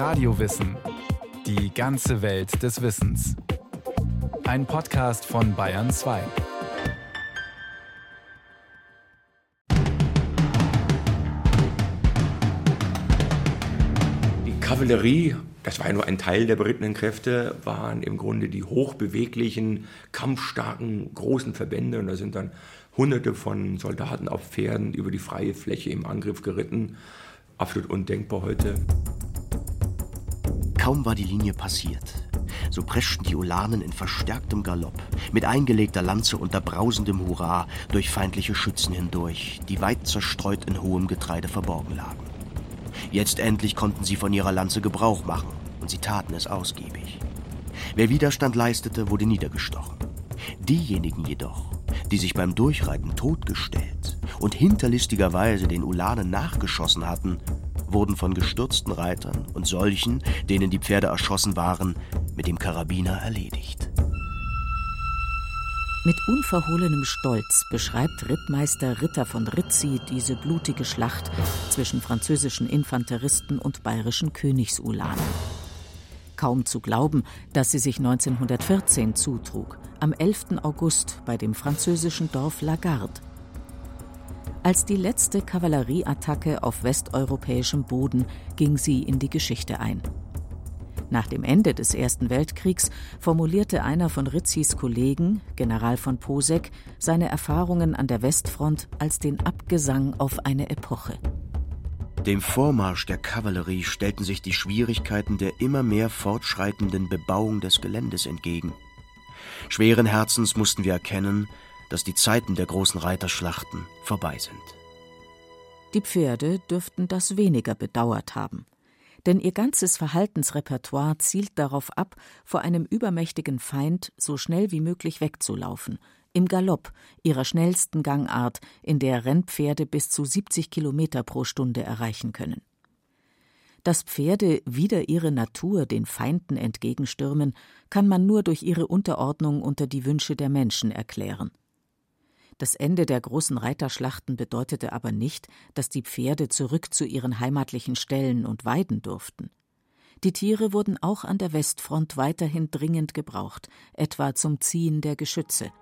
Radiowissen. Die ganze Welt des Wissens. Ein Podcast von Bayern 2. Die Kavallerie, das war ja nur ein Teil der berittenen Kräfte, waren im Grunde die hochbeweglichen, kampfstarken, großen Verbände. Und da sind dann Hunderte von Soldaten auf Pferden über die freie Fläche im Angriff geritten. Absolut undenkbar heute. Kaum war die Linie passiert, so preschten die Ulanen in verstärktem Galopp, mit eingelegter Lanze unter brausendem Hurra durch feindliche Schützen hindurch, die weit zerstreut in hohem Getreide verborgen lagen. Jetzt endlich konnten sie von ihrer Lanze Gebrauch machen, und sie taten es ausgiebig. Wer Widerstand leistete, wurde niedergestochen. Diejenigen jedoch, die sich beim Durchreiten totgestellt und hinterlistigerweise den Ulanen nachgeschossen hatten, wurden von gestürzten Reitern und solchen, denen die Pferde erschossen waren, mit dem Karabiner erledigt. Mit unverhohlenem Stolz beschreibt Rittmeister Ritter von Rizzi diese blutige Schlacht zwischen französischen Infanteristen und bayerischen Königsulanen. Kaum zu glauben, dass sie sich 1914 zutrug, am 11. August bei dem französischen Dorf Lagarde. Als die letzte Kavallerieattacke auf westeuropäischem Boden ging sie in die Geschichte ein. Nach dem Ende des Ersten Weltkriegs formulierte einer von Rizzis Kollegen, General von Posek, seine Erfahrungen an der Westfront als den Abgesang auf eine Epoche. Dem Vormarsch der Kavallerie stellten sich die Schwierigkeiten der immer mehr fortschreitenden Bebauung des Geländes entgegen. Schweren Herzens mussten wir erkennen, dass die Zeiten der großen Reiterschlachten vorbei sind. Die Pferde dürften das weniger bedauert haben. Denn ihr ganzes Verhaltensrepertoire zielt darauf ab, vor einem übermächtigen Feind so schnell wie möglich wegzulaufen, im Galopp, ihrer schnellsten Gangart, in der Rennpferde bis zu 70 Kilometer pro Stunde erreichen können. Dass Pferde wider ihre Natur den Feinden entgegenstürmen, kann man nur durch ihre Unterordnung unter die Wünsche der Menschen erklären. Das Ende der großen Reiterschlachten bedeutete aber nicht, dass die Pferde zurück zu ihren heimatlichen Ställen und weiden durften. Die Tiere wurden auch an der Westfront weiterhin dringend gebraucht, etwa zum Ziehen der Geschütze.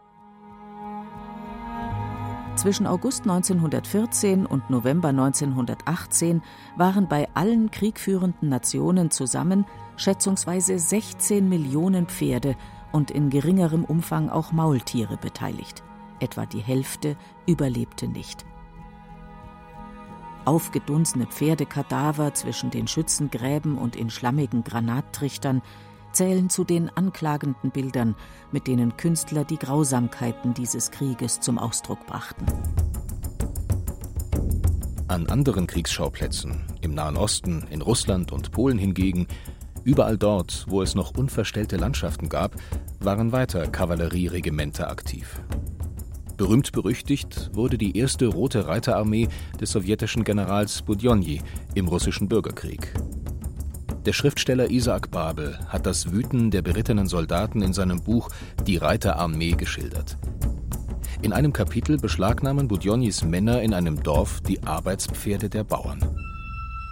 Zwischen August 1914 und November 1918 waren bei allen kriegführenden Nationen zusammen schätzungsweise 16 Millionen Pferde und in geringerem Umfang auch Maultiere beteiligt etwa die Hälfte, überlebte nicht. Aufgedunsene Pferdekadaver zwischen den Schützengräben und in schlammigen Granattrichtern zählen zu den anklagenden Bildern, mit denen Künstler die Grausamkeiten dieses Krieges zum Ausdruck brachten. An anderen Kriegsschauplätzen, im Nahen Osten, in Russland und Polen hingegen, überall dort, wo es noch unverstellte Landschaften gab, waren weiter Kavallerieregimenter aktiv. Berühmt berüchtigt wurde die erste Rote Reiterarmee des sowjetischen Generals Budionny im russischen Bürgerkrieg. Der Schriftsteller Isaac Babel hat das Wüten der berittenen Soldaten in seinem Buch Die Reiterarmee geschildert. In einem Kapitel beschlagnahmen Budjonnys Männer in einem Dorf die Arbeitspferde der Bauern.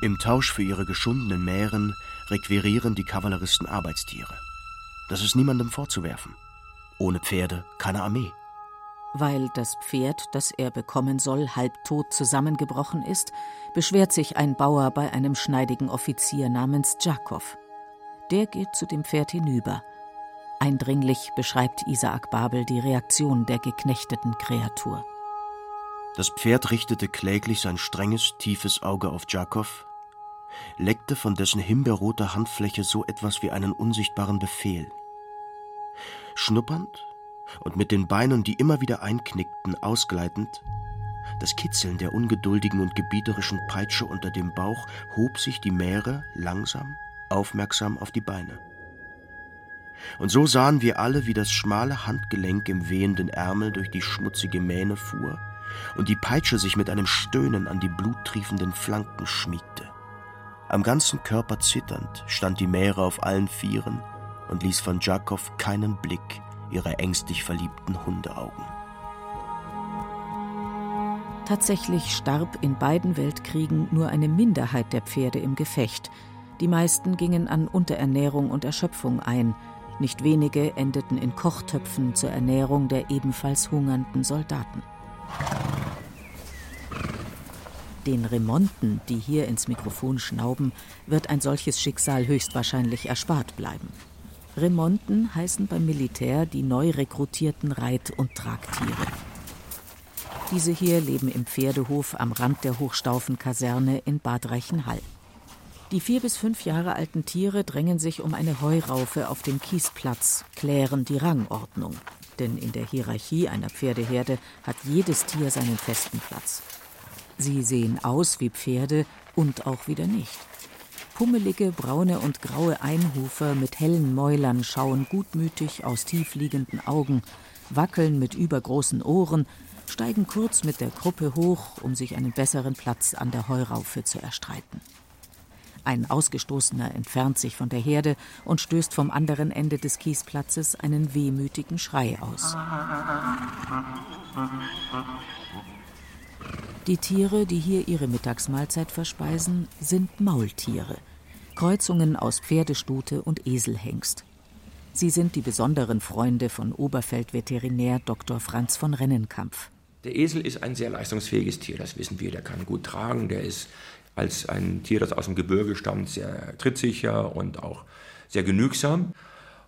Im Tausch für ihre geschundenen Mähren requirieren die Kavalleristen Arbeitstiere. Das ist niemandem vorzuwerfen. Ohne Pferde keine Armee weil das Pferd, das er bekommen soll, halbtot zusammengebrochen ist, beschwert sich ein Bauer bei einem schneidigen Offizier namens Jakow. Der geht zu dem Pferd hinüber. Eindringlich beschreibt Isaak Babel die Reaktion der geknechteten Kreatur. Das Pferd richtete kläglich sein strenges, tiefes Auge auf Jakow, leckte von dessen himbeerroter Handfläche so etwas wie einen unsichtbaren Befehl. Schnuppernd und mit den Beinen, die immer wieder einknickten, ausgleitend. Das Kitzeln der ungeduldigen und gebieterischen Peitsche unter dem Bauch hob sich die Mähre langsam, aufmerksam auf die Beine. Und so sahen wir alle, wie das schmale Handgelenk im wehenden Ärmel durch die schmutzige Mähne fuhr und die Peitsche sich mit einem Stöhnen an die bluttriefenden Flanken schmiegte. Am ganzen Körper zitternd stand die Mähre auf allen Vieren und ließ von Jakow keinen Blick ihre ängstlich verliebten Hundeaugen. Tatsächlich starb in beiden Weltkriegen nur eine Minderheit der Pferde im Gefecht, Die meisten gingen an Unterernährung und Erschöpfung ein, nicht wenige endeten in Kochtöpfen zur Ernährung der ebenfalls hungernden Soldaten. Den Remonten, die hier ins Mikrofon schnauben, wird ein solches Schicksal höchstwahrscheinlich erspart bleiben. Remonten heißen beim Militär die neu rekrutierten Reit- und Tragtiere. Diese hier leben im Pferdehof am Rand der Hochstaufenkaserne in Bad Reichenhall. Die vier bis fünf Jahre alten Tiere drängen sich um eine Heuraufe auf dem Kiesplatz, klären die Rangordnung. Denn in der Hierarchie einer Pferdeherde hat jedes Tier seinen festen Platz. Sie sehen aus wie Pferde und auch wieder nicht. Pummelige braune und graue Einhufer mit hellen Mäulern schauen gutmütig aus tiefliegenden Augen, wackeln mit übergroßen Ohren, steigen kurz mit der Gruppe hoch, um sich einen besseren Platz an der Heuraufe zu erstreiten. Ein Ausgestoßener entfernt sich von der Herde und stößt vom anderen Ende des Kiesplatzes einen wehmütigen Schrei aus. Die Tiere, die hier ihre Mittagsmahlzeit verspeisen, sind Maultiere, Kreuzungen aus Pferdestute und Eselhengst. Sie sind die besonderen Freunde von Oberfeldveterinär Dr. Franz von Rennenkampf. Der Esel ist ein sehr leistungsfähiges Tier, das wissen wir. Der kann gut tragen, der ist als ein Tier, das aus dem Gebirge stammt, sehr trittsicher und auch sehr genügsam.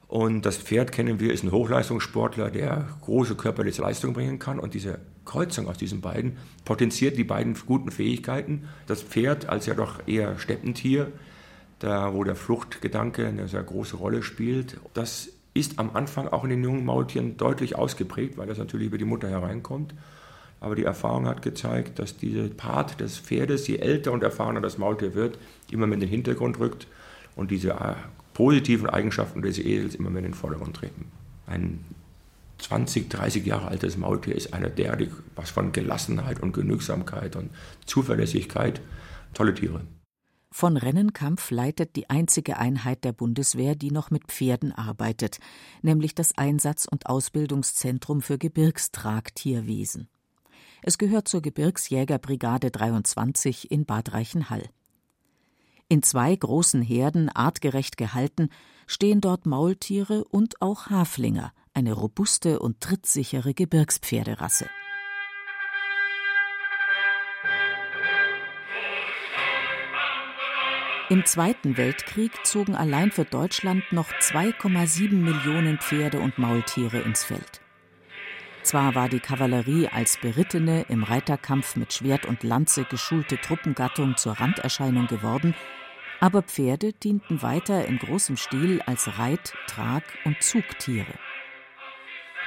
Und das Pferd kennen wir, ist ein Hochleistungssportler, der große körperliche Leistung bringen kann. Und diese Kreuzung aus diesen beiden potenziert die beiden guten Fähigkeiten. Das Pferd als ja doch eher Steppentier, da wo der Fluchtgedanke eine sehr große Rolle spielt, das ist am Anfang auch in den jungen Maultieren deutlich ausgeprägt, weil das natürlich über die Mutter hereinkommt. Aber die Erfahrung hat gezeigt, dass dieser Part des Pferdes, je älter und erfahrener das Maultier wird, immer mehr in den Hintergrund rückt und diese äh, positiven Eigenschaften des Esels immer mehr in den Vordergrund treten. Ein 20, 30 Jahre altes Maultier ist einer der, die was von Gelassenheit und Genügsamkeit und Zuverlässigkeit. Tolle Tiere. Von Rennenkampf leitet die einzige Einheit der Bundeswehr, die noch mit Pferden arbeitet, nämlich das Einsatz- und Ausbildungszentrum für Gebirgstragtierwesen. Es gehört zur Gebirgsjägerbrigade 23 in Bad Reichenhall. In zwei großen Herden, artgerecht gehalten, stehen dort Maultiere und auch Haflinger, eine robuste und trittsichere Gebirgspferderasse. Im Zweiten Weltkrieg zogen allein für Deutschland noch 2,7 Millionen Pferde und Maultiere ins Feld. Zwar war die Kavallerie als berittene, im Reiterkampf mit Schwert und Lanze geschulte Truppengattung zur Randerscheinung geworden, aber Pferde dienten weiter in großem Stil als Reit-, Trag- und Zugtiere.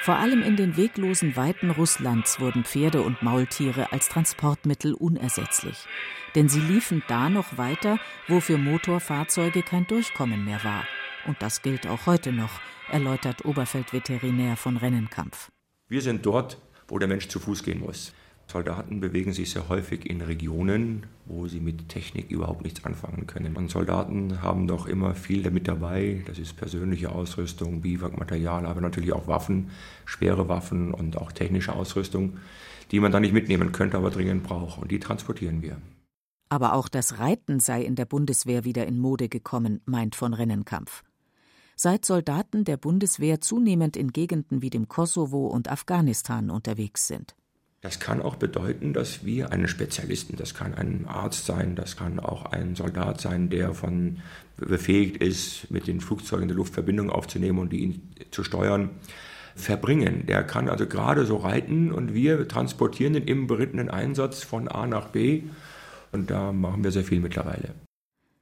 Vor allem in den weglosen Weiten Russlands wurden Pferde und Maultiere als Transportmittel unersetzlich, denn sie liefen da noch weiter, wo für Motorfahrzeuge kein Durchkommen mehr war. Und das gilt auch heute noch, erläutert Oberfeldveterinär von Rennenkampf. Wir sind dort, wo der Mensch zu Fuß gehen muss. Soldaten bewegen sich sehr häufig in Regionen, wo sie mit Technik überhaupt nichts anfangen können. Und Soldaten haben doch immer viel damit dabei. Das ist persönliche Ausrüstung, Biwakmaterial, aber natürlich auch Waffen, schwere Waffen und auch technische Ausrüstung, die man dann nicht mitnehmen könnte, aber dringend braucht. Und die transportieren wir. Aber auch das Reiten sei in der Bundeswehr wieder in Mode gekommen, meint von Rennenkampf. Seit Soldaten der Bundeswehr zunehmend in Gegenden wie dem Kosovo und Afghanistan unterwegs sind. Das kann auch bedeuten, dass wir einen Spezialisten, das kann ein Arzt sein, das kann auch ein Soldat sein, der von befähigt ist, mit den Flugzeugen der Luftverbindung aufzunehmen und die zu steuern, verbringen. Der kann also gerade so reiten und wir transportieren den im berittenen Einsatz von A nach B und da machen wir sehr viel mittlerweile.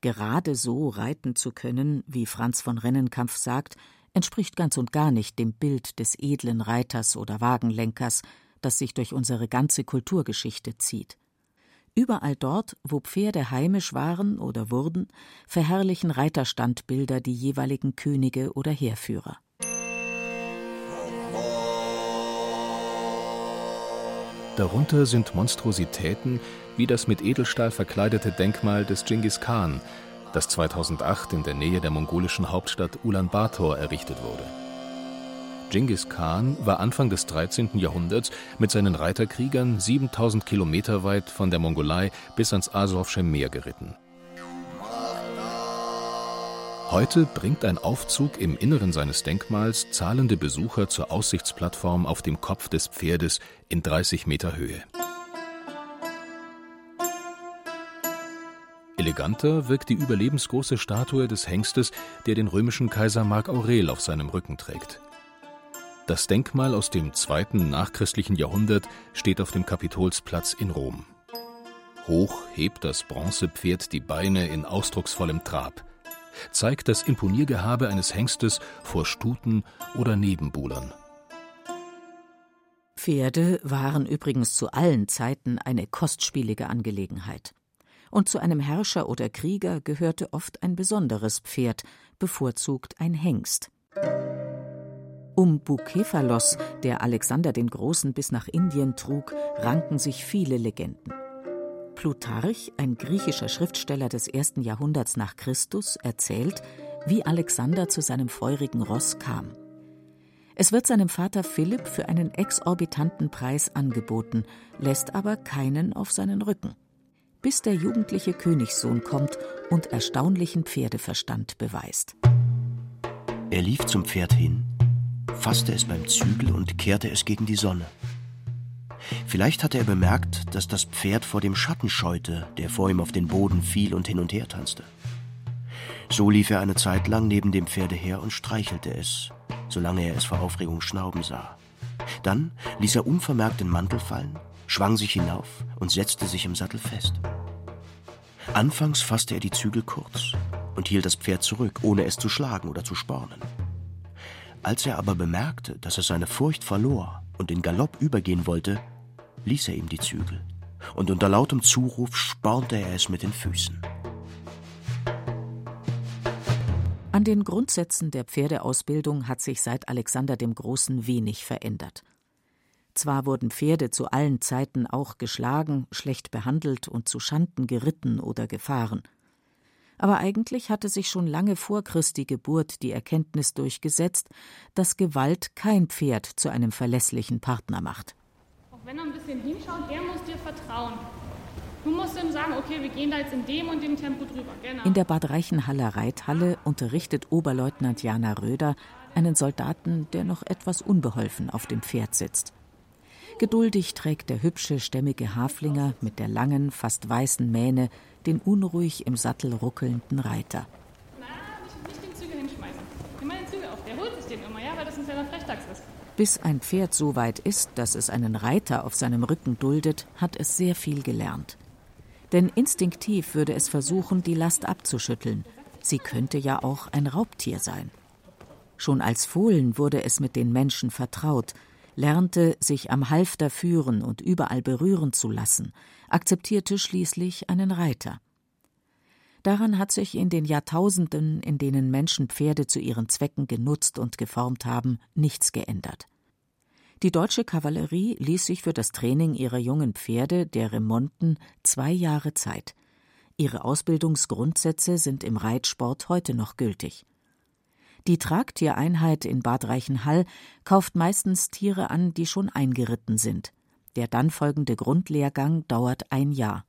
Gerade so reiten zu können, wie Franz von Rennenkampf sagt, entspricht ganz und gar nicht dem Bild des edlen Reiters oder Wagenlenkers, das sich durch unsere ganze Kulturgeschichte zieht. Überall dort, wo Pferde heimisch waren oder wurden, verherrlichen Reiterstandbilder die jeweiligen Könige oder Heerführer. Darunter sind Monstrositäten wie das mit Edelstahl verkleidete Denkmal des Genghis Khan, das 2008 in der Nähe der mongolischen Hauptstadt Ulaanbaatar errichtet wurde. Genghis Khan war Anfang des 13. Jahrhunderts mit seinen Reiterkriegern 7000 Kilometer weit von der Mongolei bis ans Asowsche Meer geritten. Heute bringt ein Aufzug im Inneren seines Denkmals zahlende Besucher zur Aussichtsplattform auf dem Kopf des Pferdes in 30 Meter Höhe. Eleganter wirkt die überlebensgroße Statue des Hengstes, der den römischen Kaiser Mark Aurel auf seinem Rücken trägt. Das Denkmal aus dem zweiten nachchristlichen Jahrhundert steht auf dem Kapitolsplatz in Rom. Hoch hebt das Bronzepferd die Beine in ausdrucksvollem Trab zeigt das Imponiergehabe eines Hengstes vor Stuten oder Nebenbuhlern. Pferde waren übrigens zu allen Zeiten eine kostspielige Angelegenheit. Und zu einem Herrscher oder Krieger gehörte oft ein besonderes Pferd, bevorzugt ein Hengst. Um Bukephalos, der Alexander den Großen bis nach Indien trug, ranken sich viele Legenden. Plutarch, ein griechischer Schriftsteller des ersten Jahrhunderts nach Christus, erzählt, wie Alexander zu seinem feurigen Ross kam. Es wird seinem Vater Philipp für einen exorbitanten Preis angeboten, lässt aber keinen auf seinen Rücken. Bis der jugendliche Königssohn kommt und erstaunlichen Pferdeverstand beweist. Er lief zum Pferd hin, fasste es beim Zügel und kehrte es gegen die Sonne. Vielleicht hatte er bemerkt, dass das Pferd vor dem Schatten scheute, der vor ihm auf den Boden fiel und hin und her tanzte. So lief er eine Zeit lang neben dem Pferde her und streichelte es, solange er es vor Aufregung schnauben sah. Dann ließ er unvermerkt den Mantel fallen, schwang sich hinauf und setzte sich im Sattel fest. Anfangs fasste er die Zügel kurz und hielt das Pferd zurück, ohne es zu schlagen oder zu spornen. Als er aber bemerkte, dass es seine Furcht verlor und in Galopp übergehen wollte, ließ er ihm die Zügel, und unter lautem Zuruf spornte er es mit den Füßen. An den Grundsätzen der Pferdeausbildung hat sich seit Alexander dem Großen wenig verändert. Zwar wurden Pferde zu allen Zeiten auch geschlagen, schlecht behandelt und zu Schanden geritten oder gefahren. Aber eigentlich hatte sich schon lange vor Christi Geburt die Erkenntnis durchgesetzt, dass Gewalt kein Pferd zu einem verlässlichen Partner macht wenn er ein bisschen hinschaut, der muss dir vertrauen. Du musst ihm sagen, okay, wir gehen da jetzt in dem und dem Tempo drüber. Genau. In der Bad Reichenhaller Reithalle unterrichtet Oberleutnant Jana Röder einen Soldaten, der noch etwas unbeholfen auf dem Pferd sitzt. Geduldig trägt der hübsche, stämmige Haflinger mit der langen, fast weißen Mähne den unruhig im Sattel ruckelnden Reiter. Na, nicht, nicht den Zügel hinschmeißen. Nimm mal den Zügel auf. Der holt sich den immer, ja, weil das ein kleiner Frechdachs ist. Bis ein Pferd so weit ist, dass es einen Reiter auf seinem Rücken duldet, hat es sehr viel gelernt. Denn instinktiv würde es versuchen, die Last abzuschütteln. Sie könnte ja auch ein Raubtier sein. Schon als Fohlen wurde es mit den Menschen vertraut, lernte sich am Halfter führen und überall berühren zu lassen, akzeptierte schließlich einen Reiter. Daran hat sich in den Jahrtausenden, in denen Menschen Pferde zu ihren Zwecken genutzt und geformt haben, nichts geändert. Die deutsche Kavallerie ließ sich für das Training ihrer jungen Pferde, der Remonten, zwei Jahre Zeit. Ihre Ausbildungsgrundsätze sind im Reitsport heute noch gültig. Die Tragtiereinheit in Bad Reichenhall kauft meistens Tiere an, die schon eingeritten sind. Der dann folgende Grundlehrgang dauert ein Jahr.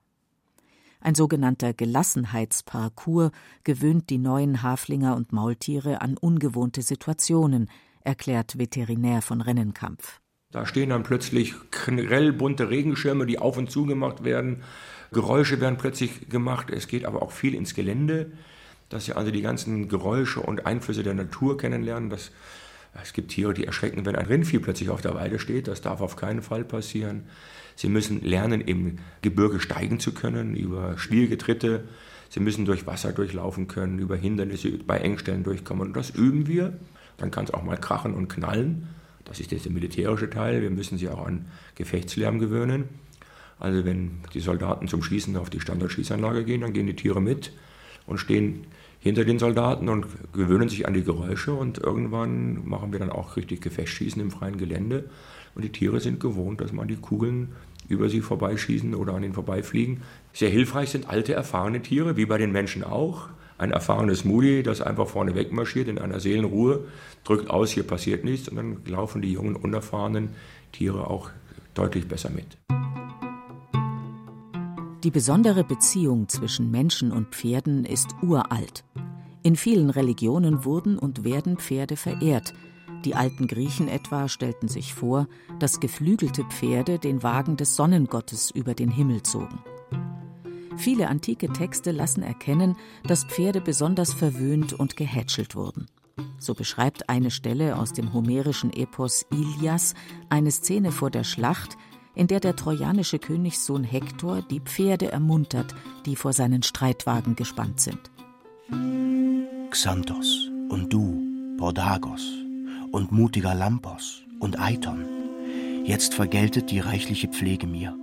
Ein sogenannter Gelassenheitsparcours gewöhnt die neuen Haflinger und Maultiere an ungewohnte Situationen, erklärt Veterinär von Rennenkampf. Da stehen dann plötzlich grell bunte Regenschirme, die auf und zu gemacht werden. Geräusche werden plötzlich gemacht. Es geht aber auch viel ins Gelände, dass sie also die ganzen Geräusche und Einflüsse der Natur kennenlernen. Das, es gibt Tiere, die erschrecken, wenn ein Rindvieh plötzlich auf der Weide steht. Das darf auf keinen Fall passieren. Sie müssen lernen, im Gebirge steigen zu können, über schwierige Tritte. Sie müssen durch Wasser durchlaufen können, über Hindernisse bei Engstellen durchkommen. Und das üben wir. Dann kann es auch mal krachen und knallen. Das ist jetzt der militärische Teil. Wir müssen sie auch an Gefechtslärm gewöhnen. Also wenn die Soldaten zum Schießen auf die Standardschießanlage gehen, dann gehen die Tiere mit und stehen hinter den Soldaten und gewöhnen sich an die Geräusche und irgendwann machen wir dann auch richtig Gefechtsschießen im freien Gelände und die Tiere sind gewohnt, dass man die Kugeln über sie vorbeischießen oder an ihnen vorbeifliegen. Sehr hilfreich sind alte, erfahrene Tiere, wie bei den Menschen auch. Ein erfahrenes Mudi, das einfach vorne wegmarschiert in einer Seelenruhe, drückt aus, hier passiert nichts und dann laufen die jungen, unerfahrenen Tiere auch deutlich besser mit. Die besondere Beziehung zwischen Menschen und Pferden ist uralt. In vielen Religionen wurden und werden Pferde verehrt. Die alten Griechen etwa stellten sich vor, dass geflügelte Pferde den Wagen des Sonnengottes über den Himmel zogen. Viele antike Texte lassen erkennen, dass Pferde besonders verwöhnt und gehätschelt wurden. So beschreibt eine Stelle aus dem homerischen Epos Ilias eine Szene vor der Schlacht, in der der trojanische Königssohn Hektor die Pferde ermuntert, die vor seinen Streitwagen gespannt sind. Xanthos und du, Pordagos und mutiger Lampos und Aiton, jetzt vergeltet die reichliche Pflege mir,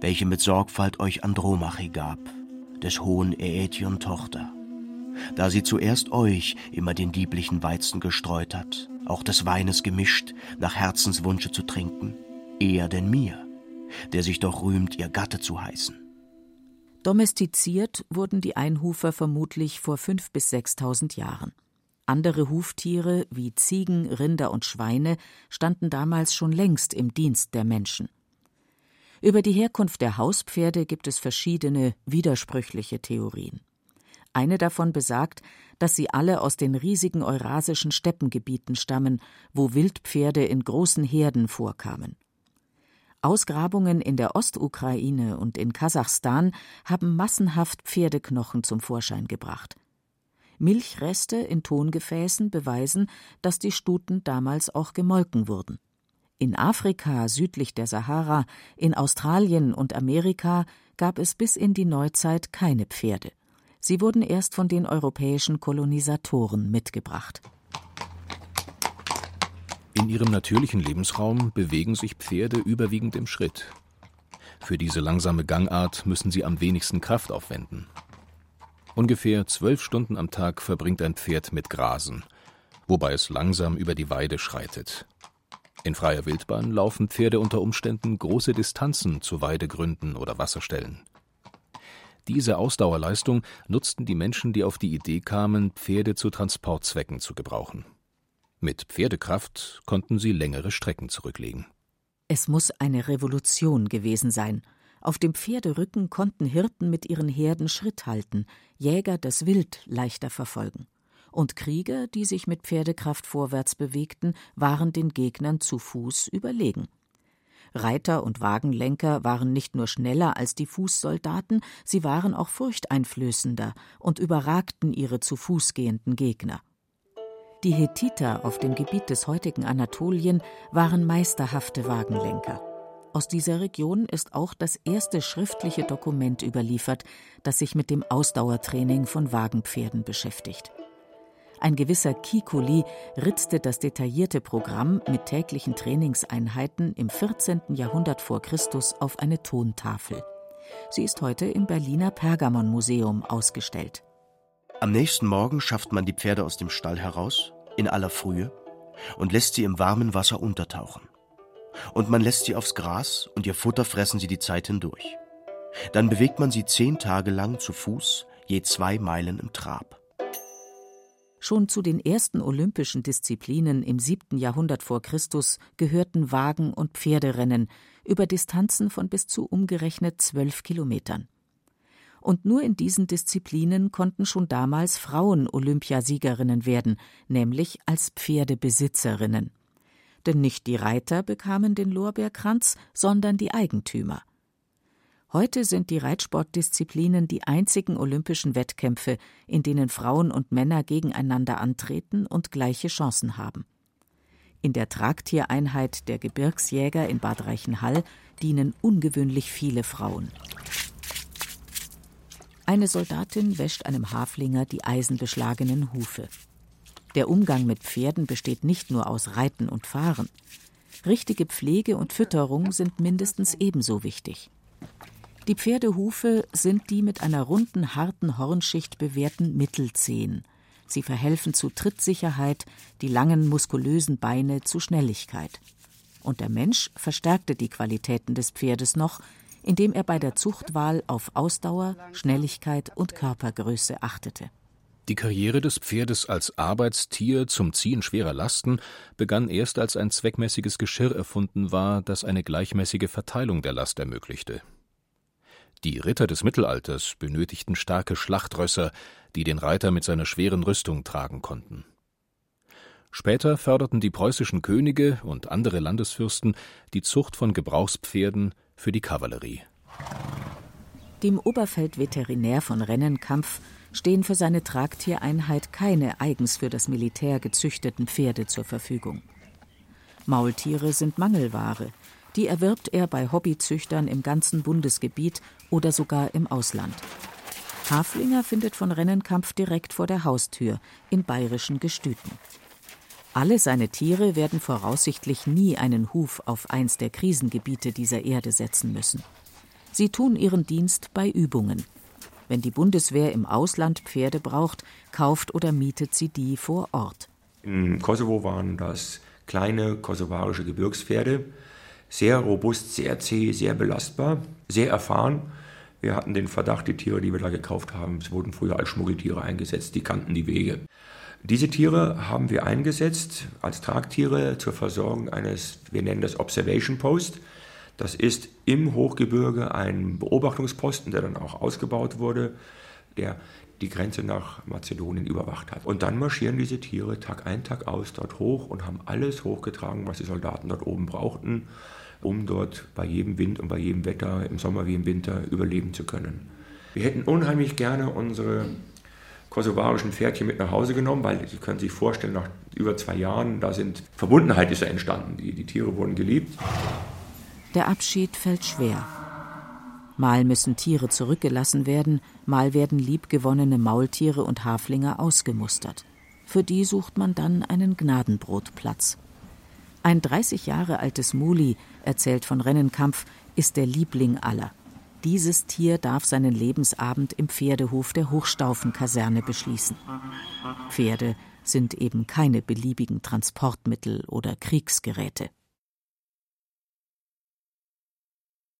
welche mit Sorgfalt euch Andromache gab, des hohen Äetion Tochter da sie zuerst euch immer den lieblichen Weizen gestreut hat, auch des Weines gemischt, nach Herzenswunsche zu trinken, eher denn mir, der sich doch rühmt, ihr Gatte zu heißen. Domestiziert wurden die Einhufer vermutlich vor fünf bis sechstausend Jahren. Andere Huftiere wie Ziegen, Rinder und Schweine standen damals schon längst im Dienst der Menschen. Über die Herkunft der Hauspferde gibt es verschiedene widersprüchliche Theorien. Eine davon besagt, dass sie alle aus den riesigen eurasischen Steppengebieten stammen, wo Wildpferde in großen Herden vorkamen. Ausgrabungen in der Ostukraine und in Kasachstan haben massenhaft Pferdeknochen zum Vorschein gebracht. Milchreste in Tongefäßen beweisen, dass die Stuten damals auch gemolken wurden. In Afrika südlich der Sahara, in Australien und Amerika gab es bis in die Neuzeit keine Pferde. Sie wurden erst von den europäischen Kolonisatoren mitgebracht. In ihrem natürlichen Lebensraum bewegen sich Pferde überwiegend im Schritt. Für diese langsame Gangart müssen sie am wenigsten Kraft aufwenden. Ungefähr zwölf Stunden am Tag verbringt ein Pferd mit Grasen, wobei es langsam über die Weide schreitet. In freier Wildbahn laufen Pferde unter Umständen große Distanzen zu Weidegründen oder Wasserstellen. Diese Ausdauerleistung nutzten die Menschen, die auf die Idee kamen, Pferde zu Transportzwecken zu gebrauchen. Mit Pferdekraft konnten sie längere Strecken zurücklegen. Es muss eine Revolution gewesen sein. Auf dem Pferderücken konnten Hirten mit ihren Herden Schritt halten, Jäger das Wild leichter verfolgen. Und Krieger, die sich mit Pferdekraft vorwärts bewegten, waren den Gegnern zu Fuß überlegen. Reiter und Wagenlenker waren nicht nur schneller als die Fußsoldaten, sie waren auch furchteinflößender und überragten ihre zu Fuß gehenden Gegner. Die Hethiter auf dem Gebiet des heutigen Anatolien waren meisterhafte Wagenlenker. Aus dieser Region ist auch das erste schriftliche Dokument überliefert, das sich mit dem Ausdauertraining von Wagenpferden beschäftigt. Ein gewisser Kikuli ritzte das detaillierte Programm mit täglichen Trainingseinheiten im 14. Jahrhundert vor Christus auf eine Tontafel. Sie ist heute im Berliner Pergamon-Museum ausgestellt. Am nächsten Morgen schafft man die Pferde aus dem Stall heraus, in aller Frühe, und lässt sie im warmen Wasser untertauchen. Und man lässt sie aufs Gras und ihr Futter fressen sie die Zeit hindurch. Dann bewegt man sie zehn Tage lang zu Fuß, je zwei Meilen im Trab. Schon zu den ersten olympischen Disziplinen im siebten Jahrhundert vor Christus gehörten Wagen- und Pferderennen über Distanzen von bis zu umgerechnet zwölf Kilometern. Und nur in diesen Disziplinen konnten schon damals Frauen Olympiasiegerinnen werden, nämlich als Pferdebesitzerinnen. Denn nicht die Reiter bekamen den Lorbeerkranz, sondern die Eigentümer. Heute sind die Reitsportdisziplinen die einzigen olympischen Wettkämpfe, in denen Frauen und Männer gegeneinander antreten und gleiche Chancen haben. In der Tragtiereinheit der Gebirgsjäger in Bad Reichenhall dienen ungewöhnlich viele Frauen. Eine Soldatin wäscht einem Haflinger die eisenbeschlagenen Hufe. Der Umgang mit Pferden besteht nicht nur aus Reiten und Fahren. Richtige Pflege und Fütterung sind mindestens ebenso wichtig. Die Pferdehufe sind die mit einer runden, harten Hornschicht bewehrten Mittelzehen. Sie verhelfen zu Trittsicherheit, die langen, muskulösen Beine zu Schnelligkeit. Und der Mensch verstärkte die Qualitäten des Pferdes noch, indem er bei der Zuchtwahl auf Ausdauer, Schnelligkeit und Körpergröße achtete. Die Karriere des Pferdes als Arbeitstier zum Ziehen schwerer Lasten begann erst, als ein zweckmäßiges Geschirr erfunden war, das eine gleichmäßige Verteilung der Last ermöglichte. Die Ritter des Mittelalters benötigten starke Schlachtrösser, die den Reiter mit seiner schweren Rüstung tragen konnten. Später förderten die preußischen Könige und andere Landesfürsten die Zucht von Gebrauchspferden für die Kavallerie. Dem Oberfeldveterinär von Rennenkampf stehen für seine Tragtiereinheit keine eigens für das Militär gezüchteten Pferde zur Verfügung. Maultiere sind Mangelware, die erwirbt er bei Hobbyzüchtern im ganzen Bundesgebiet oder sogar im Ausland. Haflinger findet von Rennenkampf direkt vor der Haustür in bayerischen Gestüten. Alle seine Tiere werden voraussichtlich nie einen Huf auf eins der Krisengebiete dieser Erde setzen müssen. Sie tun ihren Dienst bei Übungen. Wenn die Bundeswehr im Ausland Pferde braucht, kauft oder mietet sie die vor Ort. Im Kosovo waren das kleine kosovarische Gebirgspferde, sehr robust, sehr zäh, sehr belastbar, sehr erfahren. Wir hatten den Verdacht, die Tiere, die wir da gekauft haben, wurden früher als Schmuggeltiere eingesetzt, die kannten die Wege. Diese Tiere haben wir eingesetzt als Tragtiere zur Versorgung eines, wir nennen das Observation Post. Das ist im Hochgebirge ein Beobachtungsposten, der dann auch ausgebaut wurde, der die Grenze nach Mazedonien überwacht hat. Und dann marschieren diese Tiere Tag ein, Tag aus dort hoch und haben alles hochgetragen, was die Soldaten dort oben brauchten, um dort bei jedem Wind und bei jedem Wetter, im Sommer wie im Winter, überleben zu können. Wir hätten unheimlich gerne unsere kosovarischen Pferdchen mit nach Hause genommen, weil Sie können sich vorstellen, nach über zwei Jahren, da sind Verbundenheit ist ja entstanden. Die, die Tiere wurden geliebt. Der Abschied fällt schwer. Mal müssen Tiere zurückgelassen werden, mal werden liebgewonnene Maultiere und Haflinger ausgemustert. Für die sucht man dann einen Gnadenbrotplatz. Ein 30 Jahre altes Muli, erzählt von Rennenkampf, ist der Liebling aller. Dieses Tier darf seinen Lebensabend im Pferdehof der Hochstaufenkaserne beschließen. Pferde sind eben keine beliebigen Transportmittel oder Kriegsgeräte.